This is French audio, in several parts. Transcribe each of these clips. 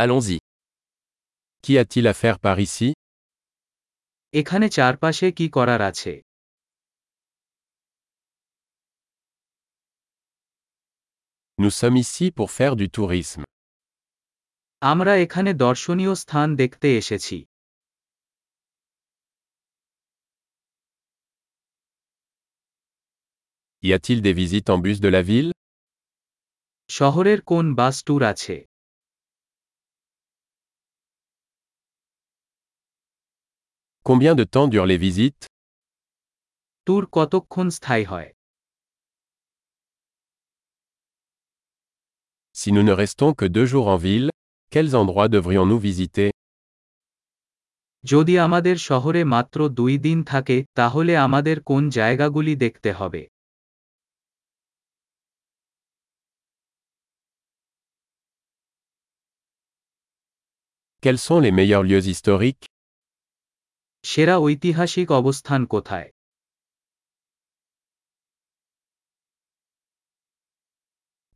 Allons-y. Qu'y a-t-il à faire par ici এখানে চারপাশে কি করার আছে Nous sommes ici pour faire du tourisme. আমরা এখানে দর্শনীয় স্থান দেখতে এসেছি Y a-t-il des visites en bus de la ville শহরের কোন বাস ট্যুর আছে Combien de temps durent les visites tour কতক্ষণ স্থায়ী হয় Si nous ne restons que deux jours en ville, quels endroits devrions-nous visiter যদি আমাদের শহরে মাত্র দুই দিন থাকে তাহলে আমাদের কোন জায়গাগুলি দেখতে হবে Quels sont les meilleurs lieux historiques সেরা ঐতিহাসিক অবস্থান কোথায়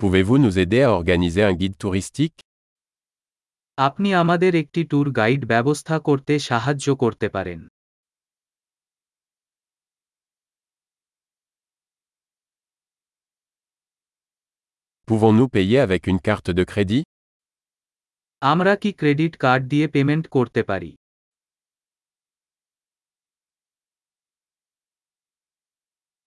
Pouvez-vous nous aider à organiser un guide touristique আপনি আমাদের একটি ট্যুর গাইড ব্যবস্থা করতে সাহায্য করতে পারেন Pouvons-nous payer avec une carte de crédit আমরা কি ক্রেডিট কার্ড দিয়ে পেমেন্ট করতে পারি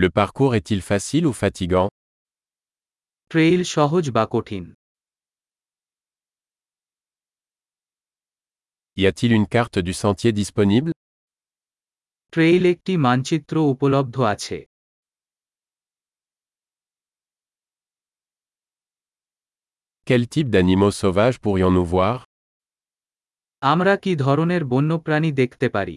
Le parcours est-il facile ou fatigant trail সহজ বা কঠিন Y a-t-il une carte du sentier disponible trail একটি মানচিত্র উপলব্ধ আছে Quel type d'animaux sauvages pourrions-nous voir আমরা কি ধরনের বন্যপ্রাণী দেখতে পারি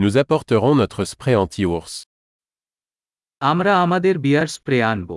Nous apporterons notre spray anti-ours. আমরা আমাদের বিয়ার স্প্রে আনব